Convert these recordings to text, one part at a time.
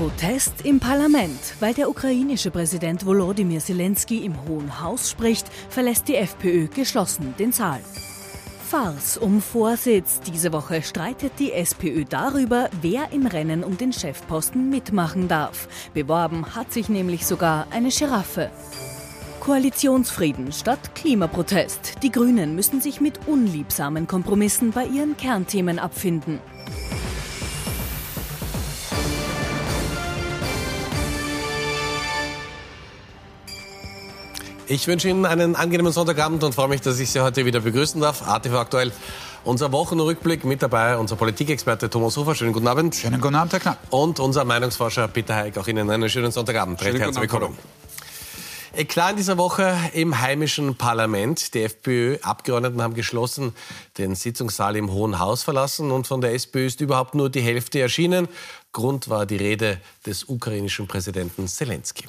Protest im Parlament. Weil der ukrainische Präsident Volodymyr Zelensky im Hohen Haus spricht, verlässt die FPÖ geschlossen den Saal. Farce um Vorsitz. Diese Woche streitet die SPÖ darüber, wer im Rennen um den Chefposten mitmachen darf. Beworben hat sich nämlich sogar eine Giraffe. Koalitionsfrieden statt Klimaprotest. Die Grünen müssen sich mit unliebsamen Kompromissen bei ihren Kernthemen abfinden. Ich wünsche Ihnen einen angenehmen Sonntagabend und freue mich, dass ich Sie heute wieder begrüßen darf. ATV aktuell. Unser Wochenrückblick mit dabei, unser Politikexperte Thomas Hofer. Schönen guten Abend. Schönen guten Abend, Herr Knapp. Und unser Meinungsforscher Peter Heik. Auch Ihnen einen schönen Sonntagabend. Recht herzlich willkommen. Eklat in dieser Woche im heimischen Parlament. Die FPÖ-Abgeordneten haben geschlossen den Sitzungssaal im Hohen Haus verlassen und von der SPÖ ist überhaupt nur die Hälfte erschienen. Grund war die Rede des ukrainischen Präsidenten Zelensky.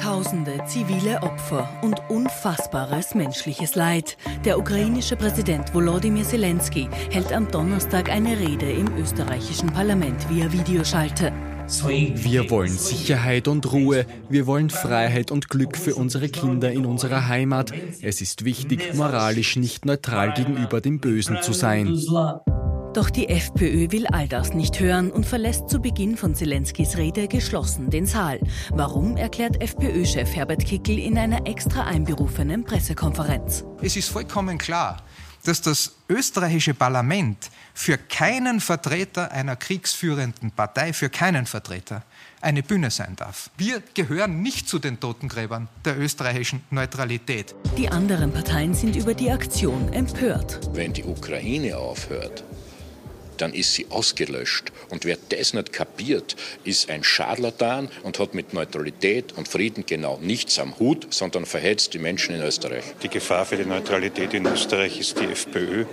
Tausende zivile Opfer und unfassbares menschliches Leid. Der ukrainische Präsident Volodymyr Zelensky hält am Donnerstag eine Rede im österreichischen Parlament via Videoschalte. Wir wollen Sicherheit und Ruhe. Wir wollen Freiheit und Glück für unsere Kinder in unserer Heimat. Es ist wichtig, moralisch nicht neutral gegenüber dem Bösen zu sein. Doch die FPÖ will all das nicht hören und verlässt zu Beginn von Zelenskys Rede geschlossen den Saal. Warum, erklärt FPÖ-Chef Herbert Kickel in einer extra einberufenen Pressekonferenz. Es ist vollkommen klar, dass das österreichische Parlament für keinen Vertreter einer kriegsführenden Partei, für keinen Vertreter, eine Bühne sein darf. Wir gehören nicht zu den Totengräbern der österreichischen Neutralität. Die anderen Parteien sind über die Aktion empört. Wenn die Ukraine aufhört, dann ist sie ausgelöscht. Und wer das nicht kapiert, ist ein Scharlatan und hat mit Neutralität und Frieden genau nichts am Hut, sondern verhetzt die Menschen in Österreich. Die Gefahr für die Neutralität in Österreich ist die FPÖ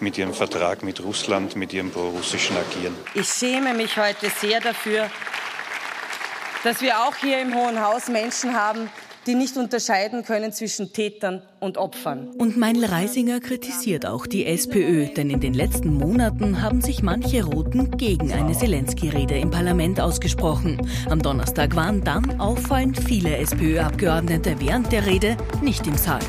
mit ihrem Vertrag mit Russland, mit ihrem prorussischen Agieren. Ich schäme mich heute sehr dafür, dass wir auch hier im Hohen Haus Menschen haben, die nicht unterscheiden können zwischen Tätern und Opfern. Und Meinl Reisinger kritisiert auch die SPÖ, denn in den letzten Monaten haben sich manche Roten gegen eine Zelensky-Rede im Parlament ausgesprochen. Am Donnerstag waren dann auffallend viele SPÖ-Abgeordnete während der Rede nicht im Saal.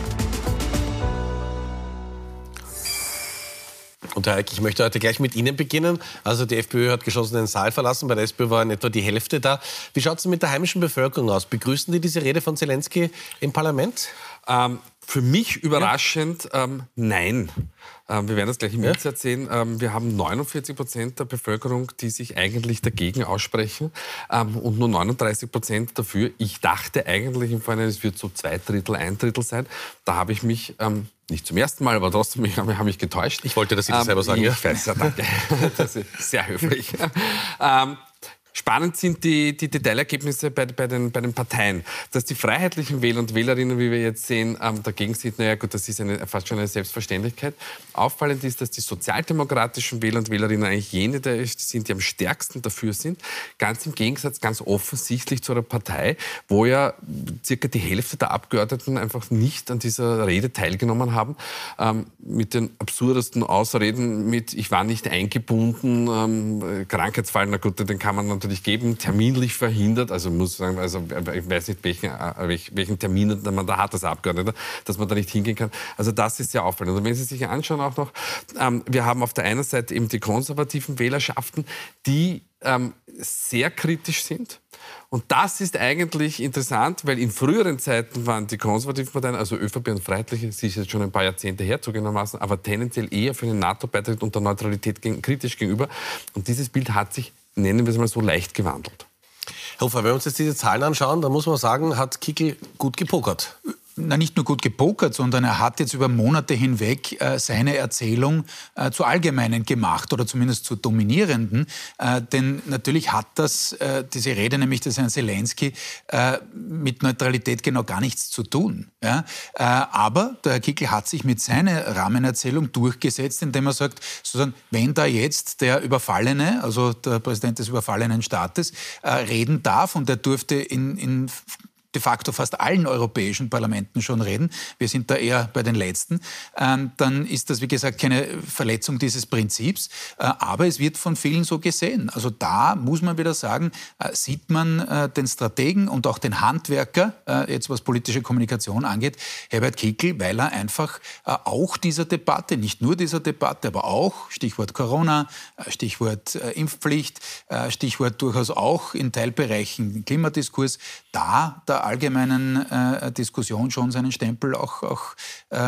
Und Herr Eick, ich möchte heute gleich mit Ihnen beginnen. Also die FPÖ hat geschlossen den Saal verlassen, bei der SPÖ war in etwa die Hälfte da. Wie schaut es mit der heimischen Bevölkerung aus? Begrüßen die diese Rede von Zelensky im Parlament? Ähm, für mich überraschend, ja. ähm, nein. Ähm, wir werden das gleich im ja. März sehen. Ähm, wir haben 49 Prozent der Bevölkerung, die sich eigentlich dagegen aussprechen ähm, und nur 39 Prozent dafür. Ich dachte eigentlich im Vorhinein, es wird so zwei Drittel, ein Drittel sein. Da habe ich mich ähm, nicht zum ersten Mal, aber trotzdem ich habe mich getäuscht. Ich wollte, dass Sie das selber sagen. Ich weiß, ja, danke. Das ist sehr höflich. ähm, Spannend sind die, die Detailergebnisse bei, bei, den, bei den Parteien. Dass die freiheitlichen Wähler und Wählerinnen, wie wir jetzt sehen, ähm, dagegen sind, naja gut, das ist eine, fast schon eine Selbstverständlichkeit. Auffallend ist, dass die sozialdemokratischen Wähler und Wählerinnen eigentlich jene die sind, die am stärksten dafür sind. Ganz im Gegensatz, ganz offensichtlich zu einer Partei, wo ja circa die Hälfte der Abgeordneten einfach nicht an dieser Rede teilgenommen haben. Ähm, mit den absurdesten Ausreden mit, ich war nicht eingebunden, ähm, Krankheitsfall, na gut, den kann man natürlich geben, terminlich verhindert, also muss sagen, also ich weiß nicht, welchen, äh, welchen Termin man da hat als Abgeordneter, dass man da nicht hingehen kann. Also das ist sehr auffallend. Und wenn Sie sich anschauen auch noch, ähm, wir haben auf der einen Seite eben die konservativen Wählerschaften, die ähm, sehr kritisch sind. Und das ist eigentlich interessant, weil in früheren Zeiten waren die konservativen Parteien, also ÖVP und Freiheitliche, sie ist jetzt schon ein paar Jahrzehnte her zugegebenermaßen, aber tendenziell eher für einen NATO-Beitritt und der Neutralität kritisch gegenüber. Und dieses Bild hat sich nennen wir es mal so, leicht gewandelt. Herr Hofer, wenn wir uns jetzt diese Zahlen anschauen, dann muss man sagen, hat Kickel gut gepokert na, nicht nur gut gepokert, sondern er hat jetzt über Monate hinweg äh, seine Erzählung äh, zur allgemeinen gemacht oder zumindest zur dominierenden. Äh, denn natürlich hat das, äh, diese Rede nämlich des Herrn Zelensky, äh, mit Neutralität genau gar nichts zu tun. Ja? Äh, aber der Herr Kickel hat sich mit seiner Rahmenerzählung durchgesetzt, indem er sagt, sozusagen, wenn da jetzt der Überfallene, also der Präsident des überfallenen Staates, reden darf und er durfte in, in de facto fast allen europäischen Parlamenten schon reden, wir sind da eher bei den letzten, ähm, dann ist das, wie gesagt, keine Verletzung dieses Prinzips. Äh, aber es wird von vielen so gesehen. Also da muss man wieder sagen, äh, sieht man äh, den Strategen und auch den Handwerker, jetzt was politische Kommunikation angeht, Herbert Kickl, weil er einfach auch dieser Debatte, nicht nur dieser Debatte, aber auch, Stichwort Corona, Stichwort Impfpflicht, Stichwort durchaus auch in Teilbereichen Klimadiskurs, da der allgemeinen Diskussion schon seinen Stempel auch, auch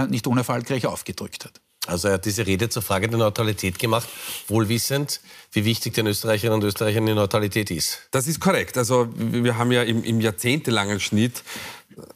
nicht unerfolgreich aufgedrückt hat. Also er hat diese Rede zur Frage der Neutralität gemacht, wohlwissend, wie wichtig den Österreicherinnen und Österreichern die Neutralität ist. Das ist korrekt. Also wir haben ja im, im jahrzehntelangen Schnitt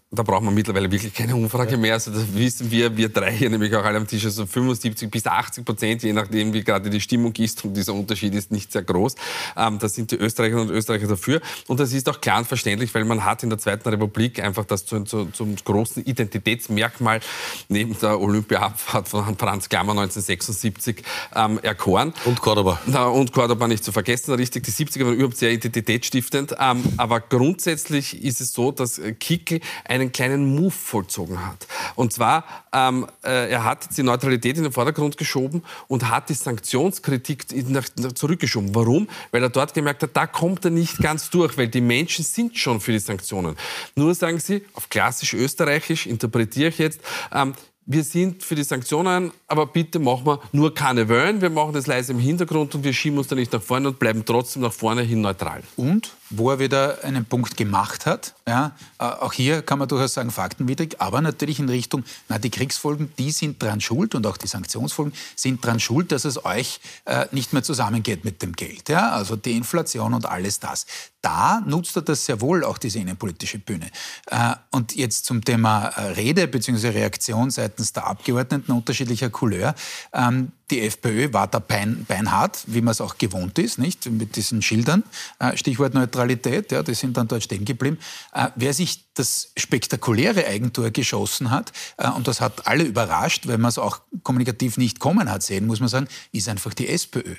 da braucht man mittlerweile wirklich keine Umfrage mehr. Also das wissen wir, wir drei hier nämlich auch alle am Tisch, also 75 bis 80 Prozent, je nachdem, wie gerade die Stimmung ist. Und dieser Unterschied ist nicht sehr groß. Ähm, da sind die Österreicherinnen und Österreicher dafür. Und das ist auch klar und verständlich, weil man hat in der Zweiten Republik einfach das zu, zu, zum großen Identitätsmerkmal neben der Olympiaabfahrt von Franz Klammer 1976 ähm, erkoren. Und Cordoba. Na, und Cordoba nicht zu vergessen, richtig. Die 70er waren überhaupt sehr identitätsstiftend. Ähm, aber grundsätzlich ist es so, dass Kickel einen kleinen Move vollzogen hat. Und zwar, ähm, äh, er hat die Neutralität in den Vordergrund geschoben und hat die Sanktionskritik nach, nach zurückgeschoben. Warum? Weil er dort gemerkt hat, da kommt er nicht ganz durch, weil die Menschen sind schon für die Sanktionen. Nur sagen sie, auf klassisch österreichisch, interpretiere ich jetzt, ähm, wir sind für die Sanktionen, aber bitte machen wir nur keine Wellen, wir machen das leise im Hintergrund und wir schieben uns da nicht nach vorne und bleiben trotzdem nach vorne hin neutral. Und wo er wieder einen Punkt gemacht hat, ja, äh, auch hier kann man durchaus sagen, faktenwidrig, aber natürlich in Richtung, na, die Kriegsfolgen, die sind dran schuld und auch die Sanktionsfolgen sind dran schuld, dass es euch äh, nicht mehr zusammengeht mit dem Geld. Ja? Also die Inflation und alles das. Da nutzt er das sehr wohl, auch diese innenpolitische Bühne. Äh, und jetzt zum Thema äh, Rede bzw. Reaktion seitens der Abgeordneten unterschiedlicher Couleur. Ähm, die FPÖ war da bein, beinhart, wie man es auch gewohnt ist, nicht? Mit diesen Schildern. Äh, Stichwort Neutralität, ja, die sind dann dort stehen geblieben. Äh, wer sich das spektakuläre Eigentor geschossen hat, äh, und das hat alle überrascht, weil man es auch kommunikativ nicht kommen hat sehen, muss man sagen, ist einfach die SPÖ.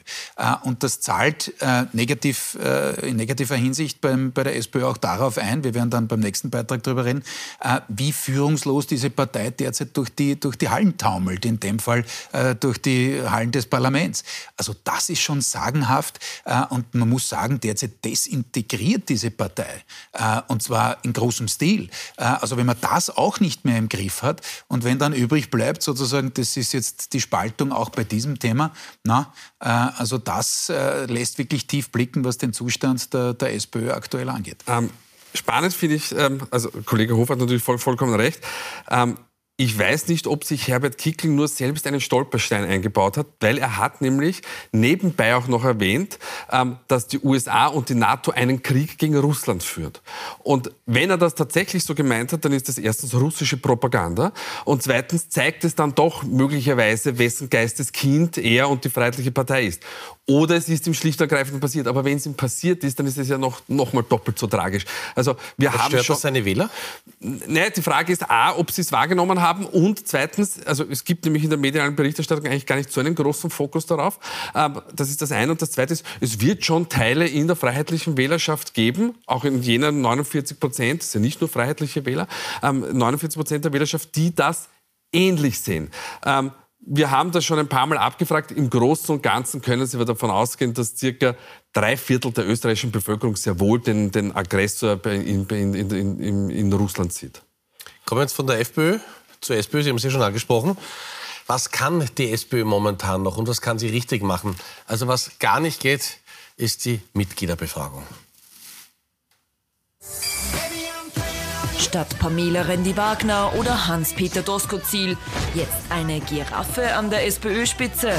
Und das zahlt negativ, in negativer Hinsicht beim, bei der SPÖ auch darauf ein, wir werden dann beim nächsten Beitrag darüber reden, wie führungslos diese Partei derzeit durch die, durch die Hallen taumelt, in dem Fall durch die Hallen des Parlaments. Also das ist schon sagenhaft äh, und man muss sagen, derzeit desintegriert diese Partei äh, und zwar in großem Stil. Äh, also wenn man das auch nicht mehr im Griff hat und wenn dann übrig bleibt sozusagen, das ist jetzt die Spaltung auch bei diesem Thema, na, also das lässt wirklich tief blicken, was den Zustand der, der SPÖ aktuell angeht. Ähm, spannend finde ich, ähm, also Kollege Hofer hat natürlich voll, vollkommen recht. Ähm, ich weiß nicht, ob sich Herbert Kickl nur selbst einen Stolperstein eingebaut hat, weil er hat nämlich nebenbei auch noch erwähnt, ähm, dass die USA und die NATO einen Krieg gegen Russland führt. Und wenn er das tatsächlich so gemeint hat, dann ist das erstens russische Propaganda und zweitens zeigt es dann doch möglicherweise, wessen Geisteskind er und die Freiheitliche Partei ist. Oder es ist ihm schlicht und ergreifend passiert. Aber wenn es ihm passiert ist, dann ist es ja noch, noch mal doppelt so tragisch. Also wir Was haben stört schon das seine Wähler? Nee, die Frage ist A, ob sie es wahrgenommen haben und zweitens, also es gibt nämlich in der medialen Berichterstattung eigentlich gar nicht so einen großen Fokus darauf. Ähm, das ist das eine. Und das zweite ist, es wird schon Teile in der freiheitlichen Wählerschaft geben, auch in jener 49 Prozent, das sind ja nicht nur freiheitliche Wähler, 49 ähm, Prozent der Wählerschaft, die das ähnlich sehen. Wir haben das schon ein paar Mal abgefragt. Im Großen und Ganzen können Sie davon ausgehen, dass circa drei Viertel der österreichischen Bevölkerung sehr wohl den, den Aggressor in, in, in, in, Russland sieht. Kommen wir jetzt von der FPÖ zur SPÖ. Sie haben sie schon angesprochen. Was kann die SPÖ momentan noch und was kann sie richtig machen? Also was gar nicht geht, ist die Mitgliederbefragung. Statt Pamela Rendi-Wagner oder Hans-Peter Doskozil jetzt eine Giraffe an der SPÖ-Spitze.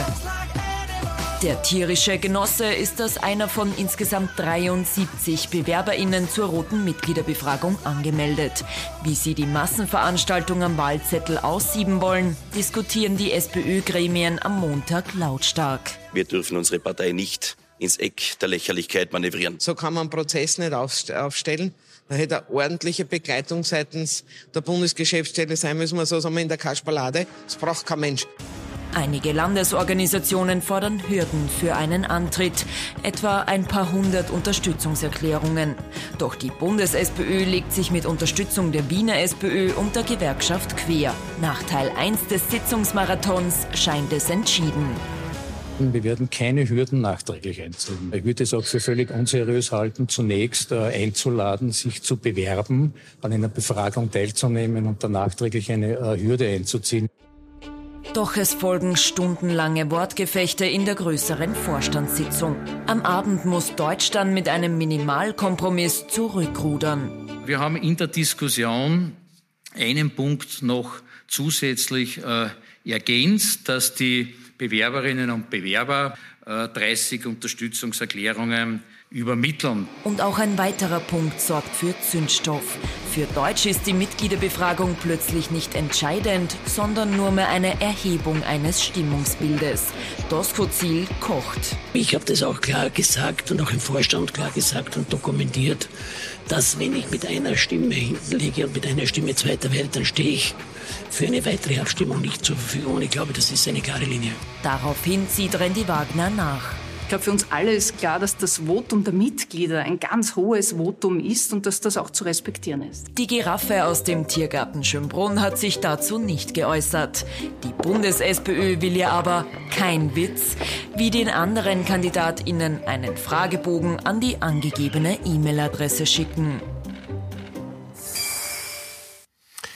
Der tierische Genosse ist als einer von insgesamt 73 BewerberInnen zur roten Mitgliederbefragung angemeldet. Wie sie die Massenveranstaltung am Wahlzettel aussieben wollen, diskutieren die SPÖ-Gremien am Montag lautstark. Wir dürfen unsere Partei nicht ins Eck der Lächerlichkeit manövrieren. So kann man einen Prozess nicht aufstellen. Da hätte eine ordentliche Begleitung seitens der Bundesgeschäftsstelle sein müssen, wir so sagen wir in der Kasperlade. Das braucht kein Mensch. Einige Landesorganisationen fordern Hürden für einen Antritt, etwa ein paar hundert Unterstützungserklärungen. Doch die Bundes-SPÖ legt sich mit Unterstützung der Wiener SPÖ und der Gewerkschaft quer. Nach Teil 1 des Sitzungsmarathons scheint es entschieden. Wir werden keine Hürden nachträglich einziehen. Ich würde es auch für völlig unseriös halten, zunächst äh, einzuladen, sich zu bewerben, an einer Befragung teilzunehmen und dann nachträglich eine äh, Hürde einzuziehen. Doch es folgen stundenlange Wortgefechte in der größeren Vorstandssitzung. Am Abend muss Deutsch dann mit einem Minimalkompromiss zurückrudern. Wir haben in der Diskussion einen Punkt noch zusätzlich äh, ergänzt, dass die Bewerberinnen und Bewerber äh, 30 Unterstützungserklärungen übermitteln. Und auch ein weiterer Punkt sorgt für Zündstoff. Für Deutsch ist die Mitgliederbefragung plötzlich nicht entscheidend, sondern nur mehr eine Erhebung eines Stimmungsbildes. Doskozil kocht. Ich habe das auch klar gesagt und auch im Vorstand klar gesagt und dokumentiert, dass wenn ich mit einer Stimme hinten liege und mit einer Stimme zweiter werde, dann stehe ich für eine weitere Abstimmung nicht zur Verfügung. Und ich glaube, das ist eine klare Linie. Daraufhin zieht Randy Wagner nach. Ich glaube, für uns alle ist klar, dass das Votum der Mitglieder ein ganz hohes Votum ist und dass das auch zu respektieren ist. Die Giraffe aus dem Tiergarten Schönbrunn hat sich dazu nicht geäußert. Die Bundes-SPÖ will ihr aber kein Witz, wie den anderen KandidatInnen einen Fragebogen an die angegebene E-Mail-Adresse schicken.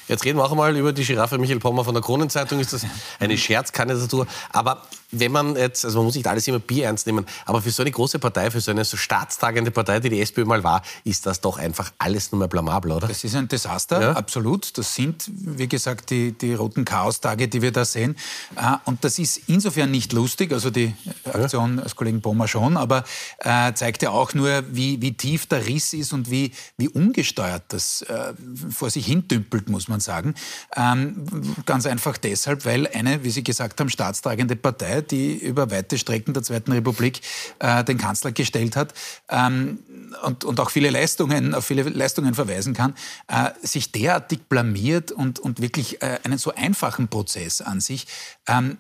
Jetzt reden wir auch einmal über die Giraffe Michael Pommer von der Kronenzeitung. Ist das eine Scherzkandidatur? Aber wenn man jetzt, also man muss nicht alles immer Bier ernst nehmen, aber für so eine große Partei, für so eine so staatstragende Partei, die die SPÖ mal war, ist das doch einfach alles nur mehr blamabel, oder? Das ist ein Desaster, ja? absolut. Das sind, wie gesagt, die, die roten Chaostage, die wir da sehen. Äh, und das ist insofern nicht lustig, also die Aktion ja. des Kollegen Pommer schon, aber äh, zeigt ja auch nur, wie, wie tief der Riss ist und wie, wie ungesteuert das äh, vor sich hintümpelt, muss man sagen. Ähm, ganz einfach deshalb, weil eine, wie Sie gesagt haben, staatstragende Partei, die über weite Strecken der Zweiten Republik äh, den Kanzler gestellt hat ähm, und, und auch viele Leistungen, auf viele Leistungen verweisen kann, äh, sich derartig blamiert und, und wirklich äh, einen so einfachen Prozess an sich ähm,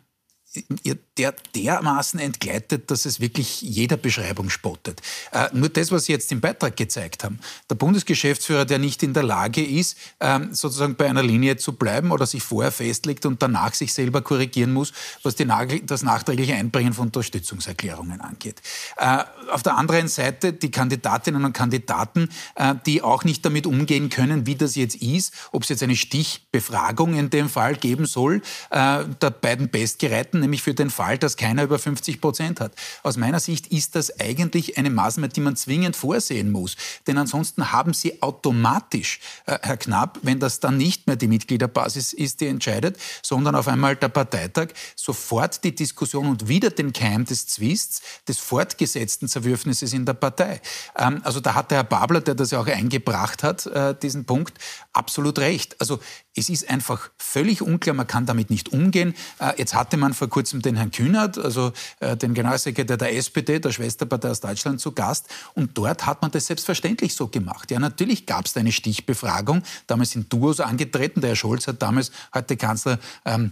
ihr der dermaßen entgleitet, dass es wirklich jeder Beschreibung spottet. Äh, nur das, was Sie jetzt im Beitrag gezeigt haben. Der Bundesgeschäftsführer, der nicht in der Lage ist, ähm, sozusagen bei einer Linie zu bleiben oder sich vorher festlegt und danach sich selber korrigieren muss, was die, das nachträgliche Einbringen von Unterstützungserklärungen angeht. Äh, auf der anderen Seite die Kandidatinnen und Kandidaten, äh, die auch nicht damit umgehen können, wie das jetzt ist, ob es jetzt eine Stichbefragung in dem Fall geben soll, äh, der beiden Bestgereihten, nämlich für den Fall, dass keiner über 50 Prozent hat. Aus meiner Sicht ist das eigentlich eine Maßnahme, die man zwingend vorsehen muss. Denn ansonsten haben Sie automatisch, äh, Herr Knapp, wenn das dann nicht mehr die Mitgliederbasis ist, die entscheidet, sondern auf einmal der Parteitag, sofort die Diskussion und wieder den Keim des Zwists, des fortgesetzten Zerwürfnisses in der Partei. Ähm, also da hat der Herr Babler, der das ja auch eingebracht hat, äh, diesen Punkt, absolut recht. Also es ist einfach völlig unklar, man kann damit nicht umgehen. Äh, jetzt hatte man vor kurzem den Herrn Kühnert, also äh, den Generalsekretär der SPD, der Schwesterpartei aus Deutschland, zu Gast. Und dort hat man das selbstverständlich so gemacht. Ja, natürlich gab es da eine Stichbefragung. Damals sind Duos angetreten. Der Herr Scholz hat damals, heute Kanzler, ähm,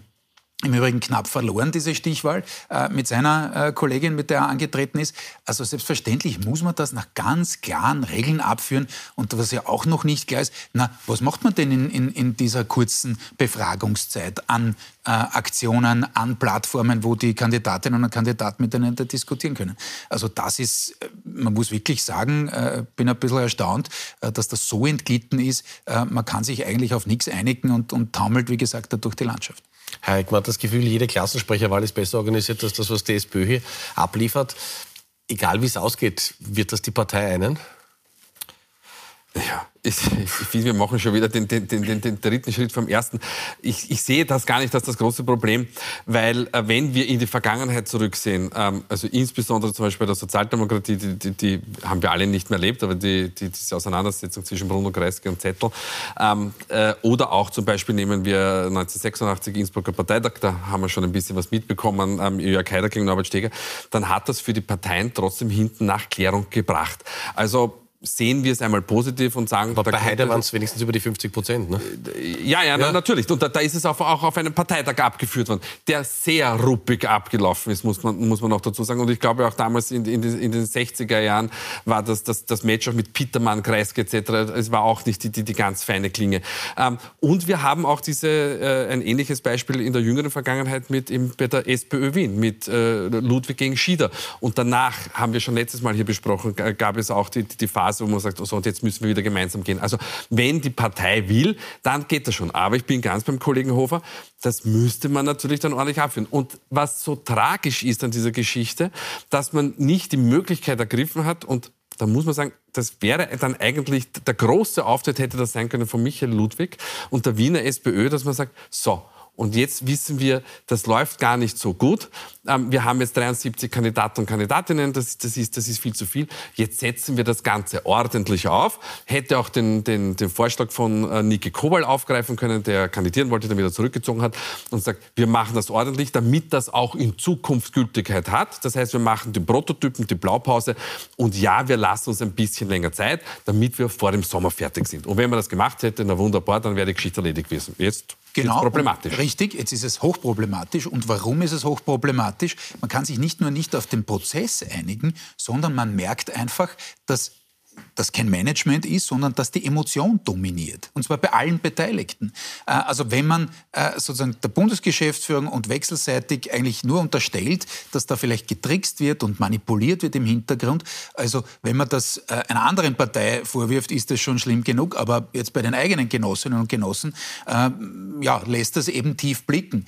im Übrigen knapp verloren, diese Stichwahl, äh, mit seiner äh, Kollegin, mit der er angetreten ist. Also selbstverständlich muss man das nach ganz klaren Regeln abführen. Und was ja auch noch nicht klar ist, na, was macht man denn in, in, in dieser kurzen Befragungszeit an äh, Aktionen, an Plattformen, wo die Kandidatinnen und Kandidaten miteinander diskutieren können? Also das ist, äh, man muss wirklich sagen, bin ein bisschen erstaunt, dass das so entglitten ist. Man kann sich eigentlich auf nichts einigen und, und taumelt, wie gesagt, da durch die Landschaft. Herr Eick, man hat das Gefühl, jede Klassensprecherwahl ist besser organisiert als das, was die SPÖ hier abliefert. Egal wie es ausgeht, wird das die Partei einen? Ja, ich, ich finde, wir machen schon wieder den, den, den, den, dritten Schritt vom ersten. Ich, ich sehe das gar nicht als das große Problem, weil äh, wenn wir in die Vergangenheit zurücksehen, ähm, also insbesondere zum Beispiel bei der Sozialdemokratie, die, die, die haben wir alle nicht mehr erlebt, aber die, die, diese Auseinandersetzung zwischen Bruno Kreisky und Zettel, ähm, äh, oder auch zum Beispiel nehmen wir 1986 Innsbrucker Parteitag, da haben wir schon ein bisschen was mitbekommen, ähm, Jörg Haider gegen Norbert Steger, dann hat das für die Parteien trotzdem hinten nach Klärung gebracht. Also sehen wir es einmal positiv und sagen... Aber bei Haider waren es wenigstens über die 50 Prozent, ne? Ja, ja, ja. natürlich. Und da, da, ist es auch, auch auf einem Parteitag abgeführt worden, der sehr ruppig abgelaufen ist, muss man, muss man auch dazu sagen. Und ich glaube auch damals in, in, in den 60er Jahren war das, das, das Match auch mit Petermann, Kreisky etc., es war auch nicht die, die, die ganz feine Klinge. Ähm, und wir haben auch diese, äh, ein ähnliches Beispiel in der jüngeren Vergangenheit mit im, bei der SPÖ Wien, mit äh, Ludwig gegen Schieder. Und danach, haben wir schon letztes Mal hier besprochen, gab es auch die, die Phase, Phase, wo man sagt, oh so, und jetzt müssen wir wieder gemeinsam gehen. Also wenn die Partei will, dann geht das schon. Aber ich bin ganz beim Kollegen Hofer, das müsste man natürlich dann ordentlich abführen. Und was so tragisch ist an dieser Geschichte, dass man nicht die Möglichkeit ergriffen hat und da muss man sagen, das wäre dann eigentlich der große Auftritt hätte das sein können von Michael Ludwig und der Wiener SPÖ, dass man sagt, so, und jetzt wissen wir, das läuft gar nicht so gut. Ähm, wir haben jetzt 73 Kandidaten und Kandidatinnen, das, das, ist, das ist viel zu viel. Jetzt setzen wir das Ganze ordentlich auf. Hätte auch den, den, den Vorschlag von äh, Niki Kobal aufgreifen können, der kandidieren wollte, dann wieder zurückgezogen hat und sagt, wir machen das ordentlich, damit das auch in Zukunft Gültigkeit hat. Das heißt, wir machen den Prototypen, die Blaupause und ja, wir lassen uns ein bisschen länger Zeit, damit wir vor dem Sommer fertig sind. Und wenn man das gemacht hätte, na wunderbar, dann wäre die Geschichte erledigt gewesen. Jetzt Genau, problematisch. Richtig, jetzt ist es hochproblematisch. Und warum ist es hochproblematisch? Man kann sich nicht nur nicht auf den Prozess einigen, sondern man merkt einfach, dass das kein Management ist, sondern dass die Emotion dominiert. Und zwar bei allen Beteiligten. Äh, also wenn man äh, sozusagen der Bundesgeschäftsführung und wechselseitig eigentlich nur unterstellt, dass da vielleicht getrickst wird und manipuliert wird im Hintergrund, also wenn man das äh, einer anderen Partei vorwirft, ist das schon schlimm genug, aber jetzt bei den eigenen Genossinnen und Genossen ja, lässt das eben tief blicken.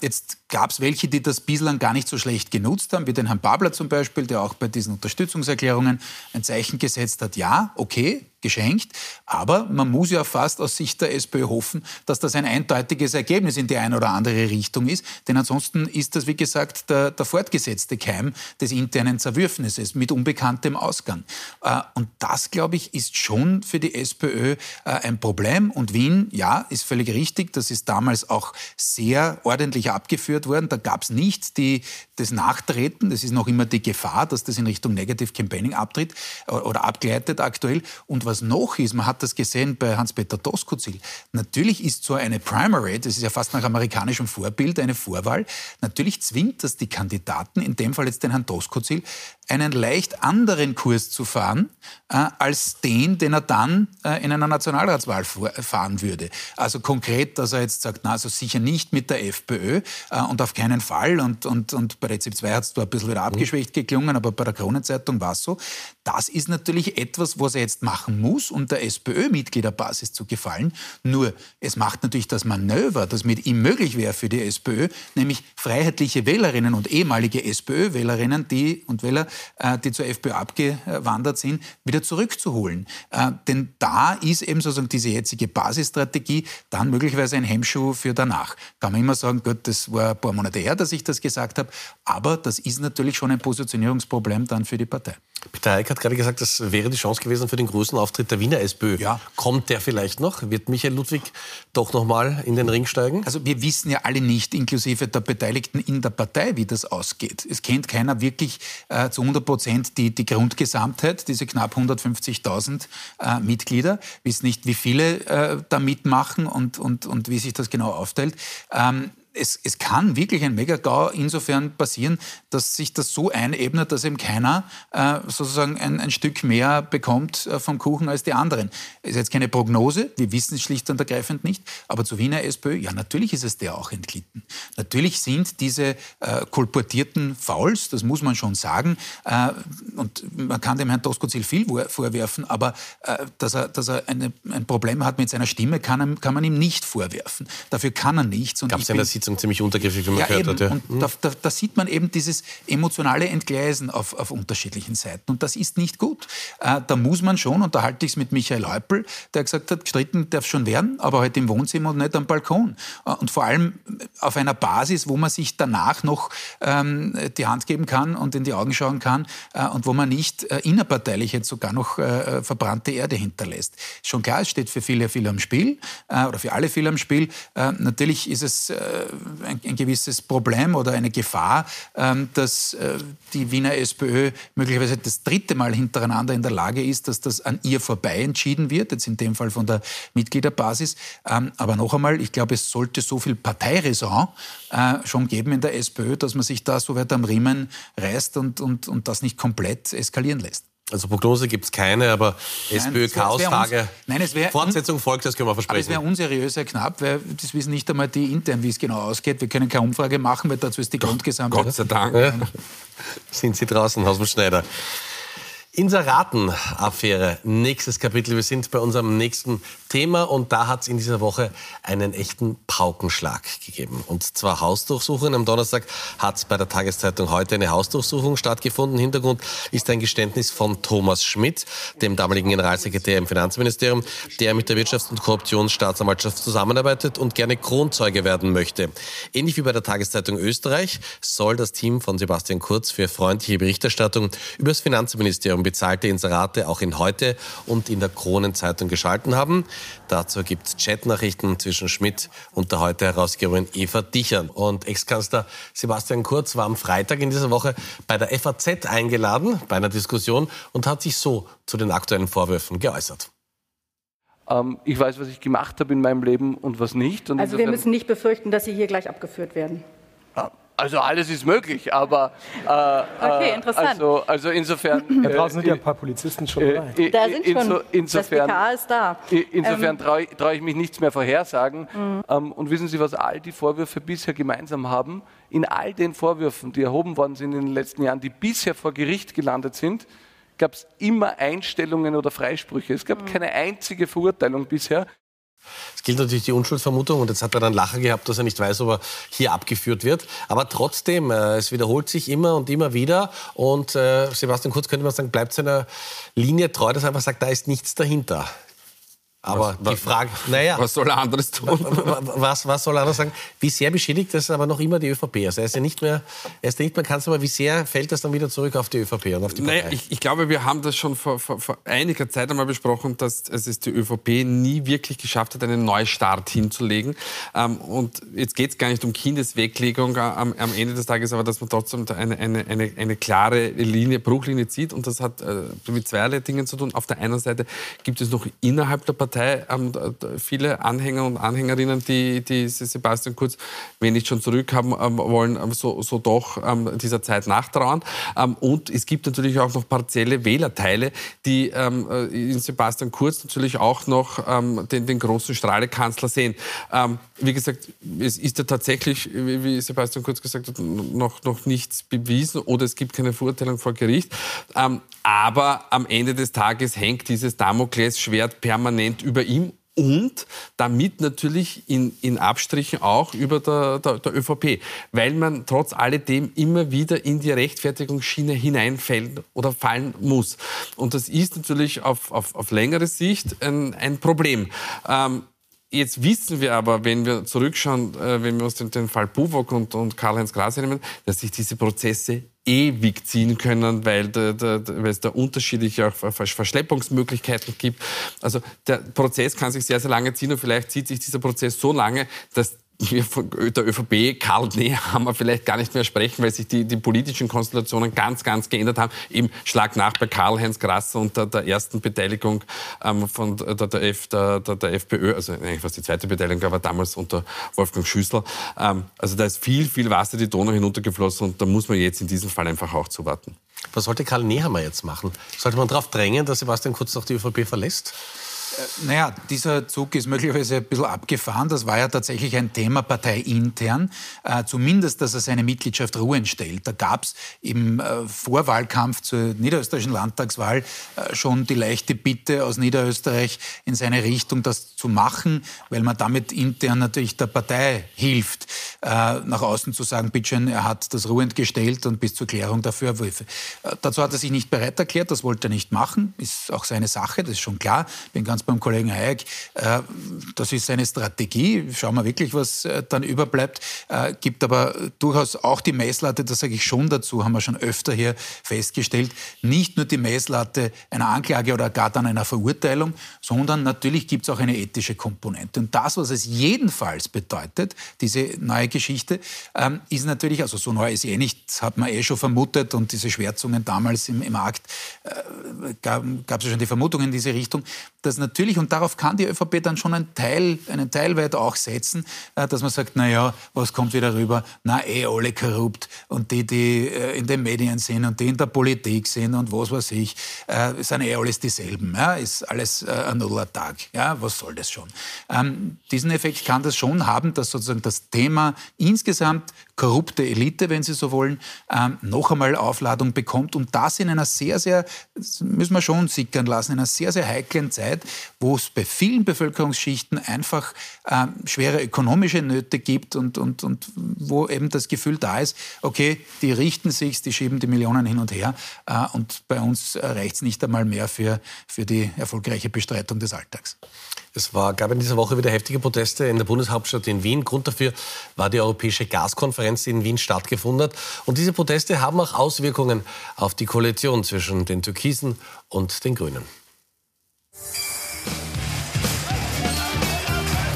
Jetzt gab es welche, die das bislang gar nicht so schlecht genutzt haben, wie den Herrn Babler zum Beispiel, der auch bei diesen Unterstützungserklärungen ein Zeichen gesetzt hat, ja, okay, geschenkt. Aber man muss ja fast aus Sicht der SPÖ hoffen, dass das ein eindeutiges Ergebnis in die eine oder andere Richtung ist. Denn ansonsten ist das, wie gesagt, der, der fortgesetzte Keim des internen Zerwürfnisses mit unbekanntem Ausgang. Äh, und das, glaube ich, ist schon für die SPÖ äh, ein Problem. Und Wien, ja, ist völlig richtig. Das ist damals auch sehr ordentlich abgeführt worden. Da gab es nicht die, das Nachtreten. Das ist noch immer die Gefahr, dass das in Richtung Negative Campaigning abtritt äh, oder abgleitet aktuell. Und was noch ist, man hat das gesehen bei Hans-Peter Doskozil, natürlich ist so eine Primary, das ist ja fast nach amerikanischem Vorbild, eine Vorwahl, natürlich zwingt das die Kandidaten, in dem Fall jetzt den Herrn Doskozil, einen leicht anderen Kurs zu fahren, äh, als den, den er dann äh, in einer Nationalratswahl fahren würde. Also konkret, dass er jetzt sagt, na, also sicher nicht mit der FPÖ äh, und auf keinen Fall. Und, und, und bei Rezept 2 hat es da ein bisschen wieder abgeschwächt geklungen, aber bei der Kronenzeitung war es so. Das ist natürlich etwas, was er jetzt machen muss, um der SPÖ-Mitgliederbasis zu gefallen. Nur, es macht natürlich das Manöver, das mit ihm möglich wäre für die SPÖ, nämlich freiheitliche Wählerinnen und ehemalige SPÖ-Wählerinnen, die und Wähler, äh, die zur FPÖ abgewandert sind, wieder zurückzuholen. Äh, denn da ist eben sozusagen diese jetzige Basisstrategie dann möglicherweise ein Hemmschuh für danach. Kann man immer sagen, Gott, das war ein paar Monate her, dass ich das gesagt habe, aber das ist natürlich schon ein Positionierungsproblem dann für die Partei. Peter Eick hat gerade gesagt, das wäre die Chance gewesen für den großen Auftritt der Wiener SPÖ. Ja. Kommt der vielleicht noch? Wird Michael Ludwig doch noch mal in den Ring steigen? Also wir wissen ja alle nicht, inklusive der Beteiligten in der Partei, wie das ausgeht. Es kennt keiner wirklich äh, zu 100 Prozent die, die Grundgesamtheit, diese knapp 150.000 äh, Mitglieder. Wissen nicht, wie viele äh, da mitmachen und, und, und wie sich das genau aufteilt. Ähm, es, es kann wirklich ein Megagau insofern passieren, dass sich das so einebnet, dass eben keiner äh, sozusagen ein, ein, Stück mehr bekommt äh, vom Kuchen als die anderen. Ist jetzt keine Prognose, wir wissen es schlicht und ergreifend nicht, aber zu Wiener SPÖ, ja, natürlich ist es der auch entglitten. Natürlich sind diese äh, kolportierten Fouls, das muss man schon sagen, äh, und man kann dem Herrn Doskozil viel vorwerfen, aber äh, dass er, dass er eine, ein Problem hat mit seiner Stimme, kann, kann man ihm nicht vorwerfen. Dafür kann er nichts. Gab es in der Sitzung ziemlich untergriffig, wie man ja, gehört eben. hat. Ja. Und mhm. da, da, da, sieht man eben dieses emotionale Entgleisen auf, auf unterschiedlichen Seiten. Und das ist nicht gut. Äh, da muss man schon, und da halte ich es mit Michael Häupl, der gesagt hat, gestritten darf schon werden, aber halt im Wohnzimmer und nicht am Balkon. Äh, und vor allem auf einer Basis, wo man sich danach noch ähm, die Hand geben kann und in die Augen schauen kann äh, und wo man nicht äh, innerparteilich jetzt sogar noch äh, verbrannte Erde hinterlässt. Schon klar, es steht für viele viel am Spiel äh, oder für alle viel am Spiel. natürlich ist es ein, ein, gewisses Problem oder eine Gefahr, ähm, dass äh, die Wiener SPÖ möglicherweise das dritte Mal hintereinander in der Lage ist, dass das an ihr vorbei entschieden wird, jetzt in dem Fall von der Mitgliederbasis. Ähm, aber noch einmal, ich glaube, es sollte so viel Parteiräson äh, schon geben in der SPÖ, dass man sich da so weit am Riemen reißt und, und, und das nicht komplett eskalieren lässt. Also Prognose gibt es keine, aber SPÖ-Chaos-Tage. Fortsetzung folgt, das können wir versprechen. Aber es wäre unseriös, Herr Knapp, weil das wissen nicht einmal die intern, wie es genau ausgeht. Wir können keine Umfrage machen, weil dazu ist die Grundgesamt. Gott sei Dank. Ja. Sind Sie draußen, Haus Schneider. Inseraten-Affäre, nächstes Kapitel. Wir sind bei unserem nächsten Thema und da hat es in dieser Woche einen echten Paukenschlag gegeben. Und zwar Hausdurchsuchungen. Am Donnerstag hat es bei der Tageszeitung heute eine Hausdurchsuchung stattgefunden. Hintergrund ist ein Geständnis von Thomas Schmidt, dem damaligen Generalsekretär im Finanzministerium, der mit der Wirtschafts- und Korruptionsstaatsanwaltschaft zusammenarbeitet und gerne Kronzeuge werden möchte. Ähnlich wie bei der Tageszeitung Österreich soll das Team von Sebastian Kurz für freundliche Berichterstattung über das Finanzministerium bezahlte Inserate auch in Heute und in der Kronenzeitung geschalten haben. Dazu gibt es Chatnachrichten zwischen Schmidt und der Heute-Herausgeberin Eva Dichern. Und Ex-Kanzler Sebastian Kurz war am Freitag in dieser Woche bei der FAZ eingeladen, bei einer Diskussion, und hat sich so zu den aktuellen Vorwürfen geäußert ähm, ich weiß, was ich gemacht habe in meinem Leben und was nicht. Und also wir müssen nicht befürchten, dass Sie hier gleich abgeführt werden. Also alles ist möglich, aber äh, okay, äh, interessant. Also, also insofern. Ja, draußen sind ja ein paar Polizisten schon dabei. Äh, da sind schon. Insofern, das BKA ist da. Insofern ähm, traue trau ich mich nichts mehr vorhersagen. Mhm. Ähm, und wissen Sie, was all die Vorwürfe bisher gemeinsam haben? In all den Vorwürfen, die erhoben worden sind in den letzten Jahren, die bisher vor Gericht gelandet sind, gab es immer Einstellungen oder Freisprüche. Es gab mhm. keine einzige Verurteilung bisher. Es gilt natürlich die Unschuldsvermutung und jetzt hat er dann Lacher gehabt, dass er nicht weiß, ob er hier abgeführt wird. Aber trotzdem, äh, es wiederholt sich immer und immer wieder. Und äh, Sebastian Kurz könnte man sagen, bleibt seiner Linie treu, dass er einfach sagt, da ist nichts dahinter. Aber was, die Frage, naja. Was soll er anderes tun? Was, was soll er anderes sagen? Wie sehr beschädigt das aber noch immer die ÖVP? Also er ist ja nicht mehr, er ist nicht mehr Kanzler, aber wie sehr fällt das dann wieder zurück auf die ÖVP und auf die Partei? Naja, ich, ich, glaube, wir haben das schon vor, vor, vor, einiger Zeit einmal besprochen, dass es die ÖVP nie wirklich geschafft hat, einen Neustart hinzulegen. Ähm, und jetzt geht es gar nicht um Kindesweglegung am, am, Ende des Tages, aber dass man trotzdem eine, eine, eine, eine klare Linie, Bruchlinie zieht. Und das hat äh, mit zweierlei Dingen zu tun. Auf der einen Seite gibt es noch innerhalb der Partei Partei ähm, viele Anhänger und Anhängerinnen, die, die Sebastian Kurz, wenn nicht schon zurückhaben ähm, wollen, ähm, so, so doch ähm, dieser Zeit nachtrauern. Ähm, und es gibt natürlich auch noch partielle Wählerteile, die äh, in Sebastian Kurz natürlich auch noch den, den großen Strahlekanzler sehen. wie gesagt, es ist ja tatsächlich, wie Sebastian Kurz gesagt hat, noch, noch nichts bewiesen oder es gibt keine Verurteilung vor Gericht. Aber am Ende des Tages hängt dieses Damoklesschwert permanent über ihm und damit natürlich in, in Abstrichen auch über der, der, der, ÖVP, weil man trotz alledem immer wieder in die Rechtfertigungsschiene hineinfällt oder fallen muss. Und das ist natürlich auf, auf, auf längere Sicht ein, ein Problem. Ähm, Jetzt wissen wir aber, wenn wir zurückschauen, äh, wenn wir uns den, den Fall Buwok und, und Karl-Heinz Gras nehmen, dass sich diese Prozesse ewig ziehen können, weil, de, de, weil es da unterschiedliche auch Verschleppungsmöglichkeiten gibt. Also der Prozess kann sich sehr, sehr lange ziehen und vielleicht zieht sich dieser Prozess so lange, dass wir von der ÖVP, Karl Nehammer vielleicht gar nicht mehr sprechen, weil sich die, die politischen Konstellationen ganz, ganz geändert haben. Eben Schlag nach bei Karl-Heinz Grasser und der, ersten Beteiligung ähm, von der, der, F, der, der, FPÖ, also eigentlich was die zweite Beteiligung war, damals unter Wolfgang Schüssel. Ähm, also da ist viel, viel Wasser die Donau hinuntergeflossen und da muss man jetzt in diesem Fall einfach auch zuwarten. Was sollte Karl Nehammer jetzt machen? Sollte man darauf drängen, dass Sebastian Kurz noch die ÖVP verlässt? Äh, naja, dieser Zug ist möglicherweise ein bisschen abgefahren. Das war ja tatsächlich ein Thema parteiintern. Äh, zumindest, dass er seine Mitgliedschaft ruhen stellt. Da gab es im äh, Vorwahlkampf zur niederösterreichischen Landtagswahl äh, schon die leichte Bitte aus Niederösterreich in seine Richtung, das zu machen, weil man damit intern natürlich der Partei hilft, äh, nach außen zu sagen, bitteschön, er hat das ruhend gestellt und bis zur Klärung der Vorwürfe. Äh, dazu hat er sich nicht bereit erklärt, das wollte er nicht machen, ist auch seine Sache, das ist schon klar. Bin ganz ganz beim Kollegen Hayek. Äh, das ist seine Strategie. Schauen wir wirklich, was äh, dann überbleibt. Äh, gibt aber durchaus auch die Messlatte, das sage ich schon dazu, haben wir schon öfter hier festgestellt, nicht nur die Messlatte einer Anklage oder gar dann einer Verurteilung, sondern natürlich gibt es auch eine ethische Komponente. Und das, was es jedenfalls bedeutet, diese neue Geschichte, ähm, ist natürlich, also so neu ist eh nicht, hat man eh schon vermutet und diese Schwärzungen damals im, im Akt äh, gab es ja schon die Vermutung in diese Richtung, dass natürlich, und darauf kann die ÖVP dann schon einen Teil, einen Teil weit auch setzen, äh, dass man sagt, na ja, was kommt wieder rüber? Na, eh alle korrupt und die, die äh, in den Medien sind und die in der Politik sind und was weiß ich, äh, sind eh alles dieselben. Ja? Ist alles ein Nuller-Tag. Ja? Was soll das schon? Ähm, diesen Effekt kann das schon haben, dass sozusagen das Thema insgesamt korrupte Elite, wenn Sie so wollen, ähm, noch einmal Aufladung bekommt und das in einer sehr, sehr, müssen wir schon sickern lassen, in einer sehr, sehr heiklen Zeit, wo es bei vielen Bevölkerungsschichten einfach ähm, schwere ökonomische Nöte gibt und, und, und wo eben das Gefühl da ist, okay, die richten sich, die schieben die Millionen hin und her äh, und bei uns reicht es nicht einmal mehr für, für die erfolgreiche Bestreitung des Alltags. Es war, gab in dieser Woche wieder heftige Proteste in der Bundeshauptstadt in Wien. Grund dafür war die Europäische Gaskonferenz, die in Wien stattgefunden hat. Und diese Proteste haben auch Auswirkungen auf die Koalition zwischen den Türkisen und den Grünen.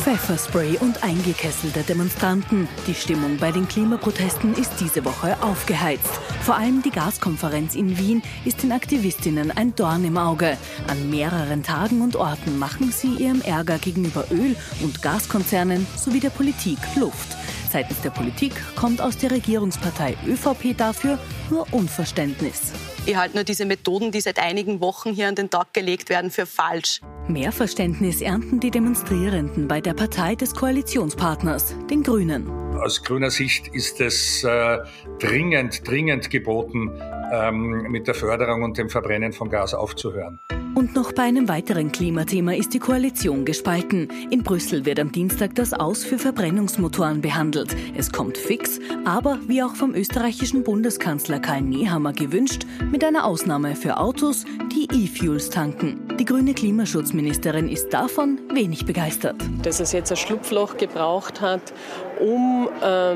Pfefferspray und eingekesselte Demonstranten. Die Stimmung bei den Klimaprotesten ist diese Woche aufgeheizt. Vor allem die Gaskonferenz in Wien ist den Aktivistinnen ein Dorn im Auge. An mehreren Tagen und Orten machen sie ihrem Ärger gegenüber Öl- und Gaskonzernen sowie der Politik Luft. Seitens der Politik kommt aus der Regierungspartei ÖVP dafür nur Unverständnis. Ich halte nur diese Methoden, die seit einigen Wochen hier an den Tag gelegt werden, für falsch. Mehr Verständnis ernten die Demonstrierenden bei der Partei des Koalitionspartners, den Grünen. Aus grüner Sicht ist es äh, dringend, dringend geboten, ähm, mit der Förderung und dem Verbrennen von Gas aufzuhören. Und noch bei einem weiteren Klimathema ist die Koalition gespalten. In Brüssel wird am Dienstag das Aus für Verbrennungsmotoren behandelt. Es kommt fix, aber wie auch vom österreichischen Bundeskanzler Karl Nehammer gewünscht, mit einer Ausnahme für Autos, die E-Fuels tanken. Die grüne Klimaschutzministerin ist davon wenig begeistert. Dass es jetzt ein Schlupfloch gebraucht hat, um äh,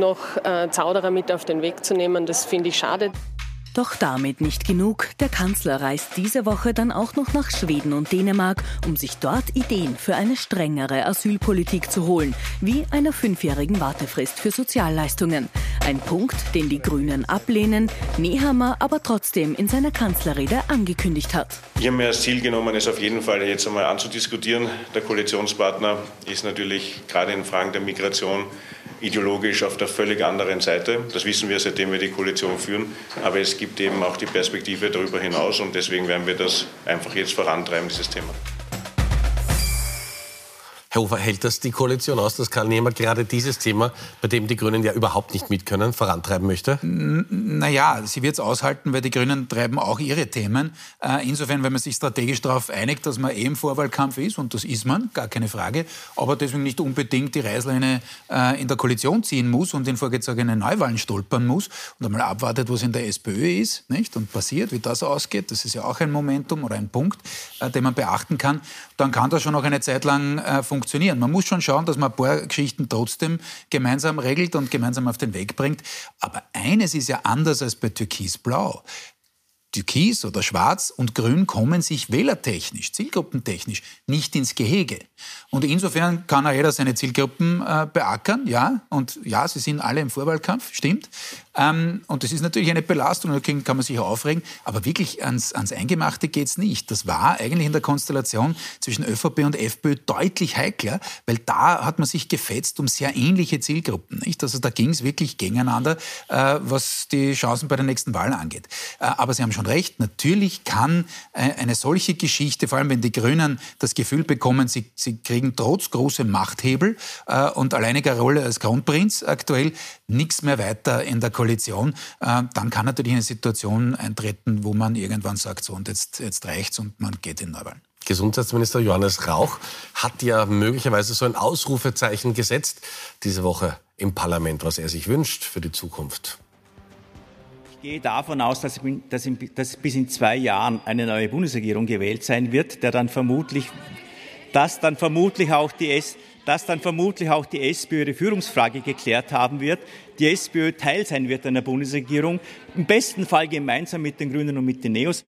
noch äh, Zauderer mit auf den Weg zu nehmen, das finde ich schade. Doch damit nicht genug. Der Kanzler reist diese Woche dann auch noch nach Schweden und Dänemark, um sich dort Ideen für eine strengere Asylpolitik zu holen, wie einer fünfjährigen Wartefrist für Sozialleistungen. Ein Punkt, den die Grünen ablehnen, Nehammer aber trotzdem in seiner Kanzlerrede angekündigt hat. Ich habe mir als Ziel genommen, es auf jeden Fall jetzt einmal anzudiskutieren. Der Koalitionspartner ist natürlich gerade in Fragen der Migration ideologisch auf der völlig anderen Seite. Das wissen wir, seitdem wir die Koalition führen. Aber es gibt eben auch die Perspektive darüber hinaus und deswegen werden wir das einfach jetzt vorantreiben, dieses Thema. Herr Hofer, hält das die Koalition aus, dass Karl Nehmer gerade dieses Thema, bei dem die Grünen ja überhaupt nicht mit können, vorantreiben möchte? Naja, sie wird es aushalten, weil die Grünen treiben auch ihre Themen. Äh, insofern, wenn man sich strategisch darauf einigt, dass man eh im Vorwahlkampf ist, und das ist man, gar keine Frage, aber deswegen nicht unbedingt die Reißleine äh, in der Koalition ziehen muss und in vorgezogene Neuwahlen stolpern muss und einmal abwartet, was in der SPÖ ist nicht? und passiert, wie das ausgeht. Das ist ja auch ein Momentum oder ein Punkt, äh, den man beachten kann. Dann kann das schon noch eine Zeit lang funktionieren funktionieren. Man muss schon schauen, dass man ein paar Geschichten trotzdem gemeinsam regelt und gemeinsam auf den Weg bringt. Aber eines ist ja anders als bei Türkis-Blau. Türkis oder Schwarz und Grün kommen sich wählertechnisch, zielgruppentechnisch nicht ins Gehege. Und insofern kann auch jeder seine Zielgruppen äh, beackern, ja. Und ja, sie sind alle im Vorwahlkampf, stimmt. Ähm, und das ist natürlich eine Belastung, dagegen kann man sich aufregen, aber wirklich ans, ans Eingemachte geht's nicht. Das war eigentlich in der Konstellation zwischen ÖVP und FPÖ deutlich heikler, weil da hat man sich gefetzt um sehr ähnliche Zielgruppen. Nicht? Also da ging's wirklich gegeneinander, äh, was die Chancen bei der nächsten Wahl angeht. Äh, aber Sie haben schon recht, natürlich kann äh, eine solche Geschichte, vor allem wenn die Grünen das Gefühl bekommen, sie, sie kriegen trotz großem Machthebel äh, und alleiniger Rolle als Kronprinz aktuell nichts mehr weiter in der Koalition Koalition, äh, dann kann natürlich eine Situation eintreten, wo man irgendwann sagt, so und jetzt, jetzt reicht's und man geht in Neuwahlen. Gesundheitsminister Johannes Rauch hat ja möglicherweise so ein Ausrufezeichen gesetzt diese Woche im Parlament, was er sich wünscht für die Zukunft. Ich gehe davon aus, dass, dass, dass bis in zwei Jahren eine neue Bundesregierung gewählt sein wird, der dann vermutlich dass dann vermutlich auch die S dass dann vermutlich auch die SPÖ ihre Führungsfrage geklärt haben wird, die SPÖ Teil sein wird einer Bundesregierung, im besten Fall gemeinsam mit den Grünen und mit den Neos.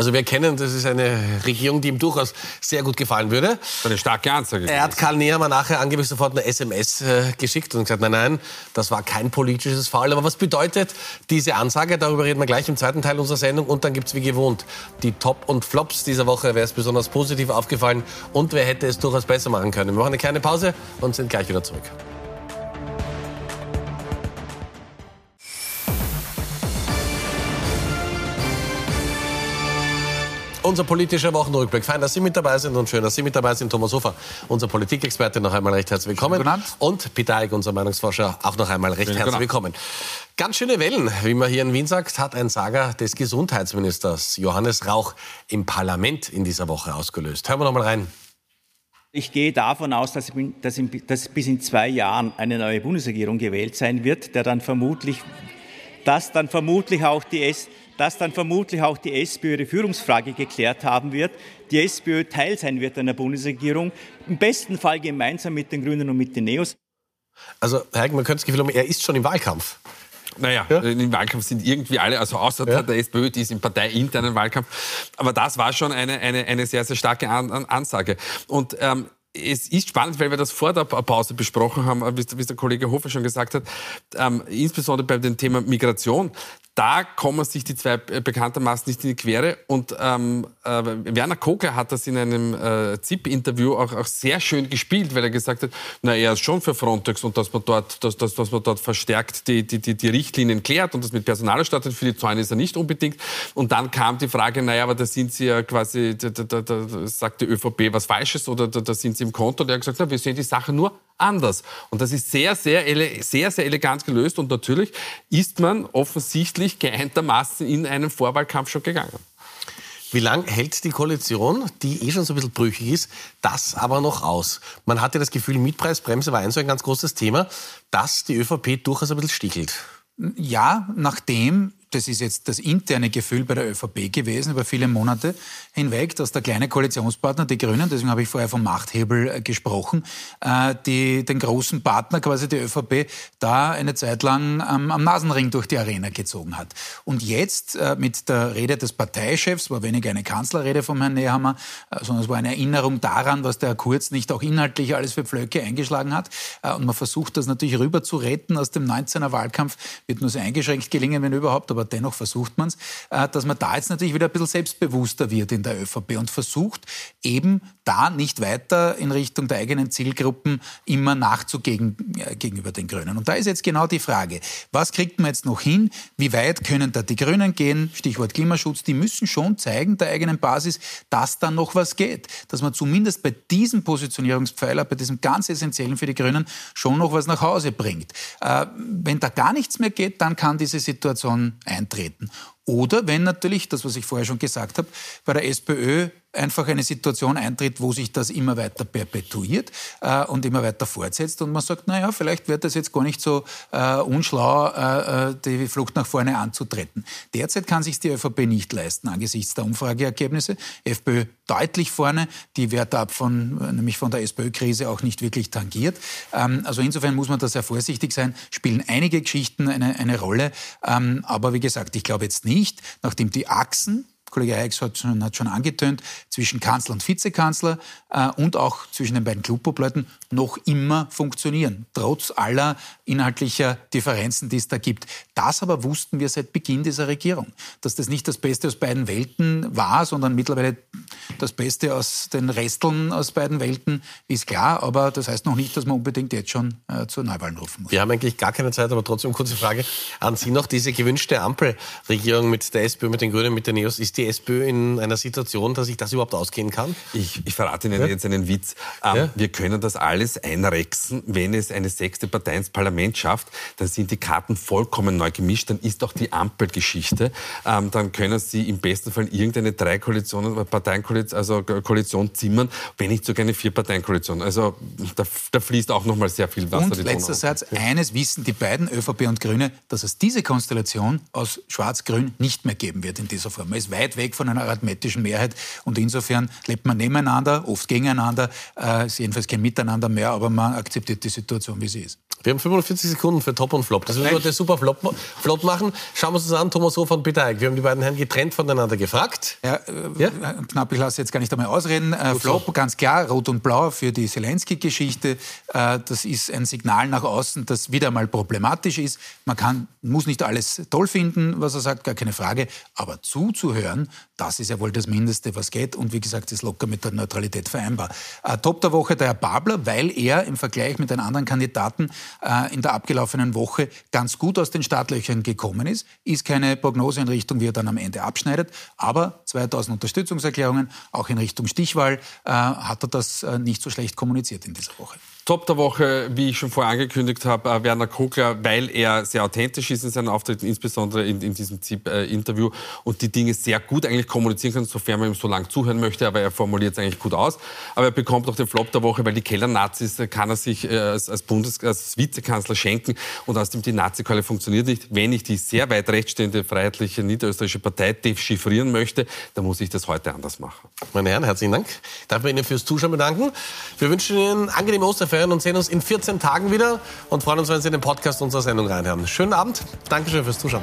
Also wir kennen, das ist eine Regierung, die ihm durchaus sehr gut gefallen würde. Eine starke Ansage. Er hat Karl Nehammer nachher angeblich sofort eine SMS äh, geschickt und gesagt, nein, nein, das war kein politisches Foul. Aber was bedeutet diese Ansage? Darüber reden wir gleich im zweiten Teil unserer Sendung. Und dann gibt es wie gewohnt die Top und Flops dieser Woche. Wer ist besonders positiv aufgefallen und wer hätte es durchaus besser machen können? Wir machen eine kleine Pause und sind gleich wieder zurück. Unser politischer Wochenrückblick. Fein, dass Sie mit dabei sind und schön, dass Sie mit dabei sind. Thomas Hofer, unser Politikexperte, noch einmal recht herzlich willkommen. Und Peter Eick, unser Meinungsforscher, auch noch einmal recht herzlich willkommen. Ganz schöne Wellen, wie man hier in Wien sagt, hat ein Saga des Gesundheitsministers Johannes Rauch im Parlament in dieser Woche ausgelöst. Hören wir noch mal rein. Ich gehe davon aus, dass, dass, in, dass bis in zwei Jahren eine neue Bundesregierung gewählt sein wird, der dann vermutlich, dass dann vermutlich auch die S dass dann vermutlich auch die SPÖ ihre Führungsfrage geklärt haben wird, die SPÖ Teil sein wird einer Bundesregierung, im besten Fall gemeinsam mit den Grünen und mit den Neos. Also, Herr Eick, man könnte das Gefühl haben, er ist schon im Wahlkampf. Naja, ja? im Wahlkampf sind irgendwie alle, also außer ja. der SPÖ, die ist im parteiinternen Wahlkampf. Aber das war schon eine, eine, eine sehr, sehr starke An Ansage. Und ähm, es ist spannend, weil wir das vor der Pause besprochen haben, wie der Kollege Hofer schon gesagt hat, ähm, insbesondere bei dem Thema Migration da kommen sich die zwei bekanntermaßen nicht in die Quere. Und ähm, äh, Werner Kogler hat das in einem äh, ZIP-Interview auch, auch, sehr schön gespielt, weil er gesagt hat, na, er ist schon für Frontex und dass man dort, dass, dass, dass man dort verstärkt die, die, die, die Richtlinien klärt und das mit Personal startet. Für die Zäune ist er nicht unbedingt. Und dann kam die Frage, naja, aber da sind Sie ja quasi, da, da, da, sagt die ÖVP was Falsches oder da, da sind Sie im Konto. Und er hat gesagt, na, wir sehen die Sache nur anders. Und das ist sehr, sehr, sehr, sehr elegant gelöst. Und natürlich ist man offensichtlich geeintermaßen in einen Vorwahlkampf schon gegangen. Wie lange hält die Koalition, die eh schon so ein bisschen brüchig ist, das aber noch aus? Man hatte das Gefühl, Mietpreisbremse war ein so ein ganz großes Thema, dass die ÖVP durchaus ein bisschen stichelt. Ja, nachdem das ist jetzt das interne Gefühl bei der ÖVP gewesen über viele Monate hinweg, dass der kleine Koalitionspartner, die Grünen, deswegen habe ich vorher vom Machthebel äh, gesprochen, äh, die, den großen Partner, quasi die ÖVP, da eine Zeit lang am, am Nasenring durch die Arena gezogen hat. Und jetzt äh, mit der Rede des Parteichefs, war weniger eine Kanzlerrede vom Herrn Nehammer, sondern es war eine Erinnerung daran, was der Kurz nicht auch inhaltlich alles für Pflöcke eingeschlagen hat. Und man versucht das natürlich rüber zu retten aus dem 19er Wahlkampf, wird nur sehr eingeschränkt gelingen, wenn überhaupt, aber aber dennoch versucht man es, äh, dass man da jetzt natürlich wieder ein bisschen selbstbewusster wird in der ÖVP und versucht eben da nicht weiter in Richtung der eigenen Zielgruppen immer nachzugehen äh, gegenüber den Grünen. Und da ist jetzt genau die Frage, was kriegt man jetzt noch hin? Wie weit können da die Grünen gehen? Stichwort Klimaschutz. Die müssen schon zeigen der eigenen Basis, dass da noch was geht. Dass man zumindest bei diesem Positionierungspfeiler, bei diesem ganz Essentiellen für die Grünen, schon noch was nach Hause bringt. Äh, wenn da gar nichts mehr geht, dann kann diese Situation eintreten. Oder wenn natürlich, das was ich vorher schon gesagt habe, bei der SPÖ einfach eine Situation eintritt, wo sich das immer weiter perpetuiert äh, und immer weiter fortsetzt und man sagt, naja, vielleicht wird das jetzt gar nicht so äh, unschlau, äh, äh die Flucht nach vorne anzutreten. Derzeit kann sich die ÖVP nicht leisten angesichts der Umfrageergebnisse. FPÖ deutlich vorne, die wird ab von, nämlich von der SPÖ-Krise auch nicht wirklich tangiert. Ähm, also insofern muss man da sehr vorsichtig sein, spielen einige Geschichten eine, eine Rolle. Ähm, aber wie gesagt, ich glaube jetzt nicht, nachdem die Achsen Kollege Heix hat hat schon angetönt, zwischen Kanzler und Vizekanzler äh, und auch zwischen den beiden Klubobleuten noch immer funktionieren, trotz aller inhaltlicher Differenzen, die es da gibt. Das aber wussten wir seit Beginn dieser Regierung, dass das nicht das Beste aus beiden Welten war, sondern mittlerweile das Beste aus den Resteln aus beiden Welten, ist klar, aber das heißt noch nicht, dass man unbedingt jetzt schon äh, zur Neuwahlen rufen muss. Wir haben eigentlich gar keine Zeit, aber trotzdem kurze Frage an Sie noch. Diese gewünschte Ampelregierung mit der SPÖ, mit den Grünen, mit den Neos, ist die SPÖ in einer Situation, dass sich das überhaupt ausgehen kann? Ich, ich verrate Ihnen ja? jetzt einen Witz. Ähm, ja? Wir können das alles einrechsen. Wenn es eine sechste Partei ins Parlament schafft, dann sind die Karten vollkommen neu gemischt. Dann ist auch die Ampelgeschichte. Ähm, dann können Sie im besten Fall irgendeine drei Koalitionen, Parteienkoalition Koalition, also Koalition zimmern, wenn nicht sogar eine Vier-Parteien-Koalition. Also da, da, fließt auch noch mal sehr viel Wasser. Und letzter Satz, eines wissen die beiden, ÖVP und Grüne, dass es diese Konstellation aus Schwarz-Grün nicht mehr geben wird in dieser Form. Man ist weit weg von einer arithmetischen Mehrheit und insofern lebt man nebeneinander, oft gegeneinander, äh, ist jedenfalls kein Miteinander mehr, aber man akzeptiert die Situation, wie sie ist. Wir haben 45 Sekunden für Top und Flop. Das müssen wir heute super flop, flop machen. Schauen wir uns das an, Thomas Hofer und Peter Eick. Wir haben die beiden Herren getrennt voneinander gefragt. Ja, äh, ja? Knapp, ich lasse jetzt gar nicht einmal ausreden. Äh, Flop, so. ganz klar, Rot und Blau für die Zelensky-Geschichte. Äh, das ist ein Signal nach außen, das wieder mal problematisch ist. Man kann, muss nicht alles toll finden, was er sagt, gar keine Frage. Aber zuzuhören, das ist ja wohl das Mindeste, was geht. Und wie gesagt, ist locker mit der Neutralität vereinbar. Äh, Top der Woche der Herr Babler, weil er im Vergleich mit den anderen Kandidaten äh, in der abgelaufenen Woche ganz gut aus den Startlöchern gekommen ist. Ist keine Prognose in Richtung, wie er dann am Ende abschneidet, aber 2000 Unterstützungserklärungen, auch in Richtung Stichwahl, äh, hat er das äh, nicht so schlecht kommuniziert in dieser Woche. Top der Woche, wie ich schon vorher angekündigt habe, äh, Werner Kogler, weil er sehr authentisch ist in seinen Auftritten, insbesondere in, in diesem ZIP-Interview und die Dinge sehr gut eigentlich kommunizieren kann, sofern man ihm so lange zuhören möchte, aber er formuliert es eigentlich gut aus. Aber er bekommt auch den Flop der Woche, weil die Keller-Nazis äh, kann er sich äh, als, als, Bundes-, als Vizekanzler schenken und außerdem die Nazi-Keule funktioniert nicht. Wenn ich die sehr weit rechtsstehende freiheitliche niederösterreichische Partei dechiffrieren möchte, dann muss ich das heute anders machen. Meine Herren, herzlichen Dank. Ich darf mich Ihnen fürs Zuschauen bedanken. Wir wünschen Ihnen angenehme Osterferien und sehen uns in 14 Tagen wieder und freuen uns, wenn Sie den Podcast unserer Sendung reinhören. Schönen Abend. Dankeschön fürs Zuschauen.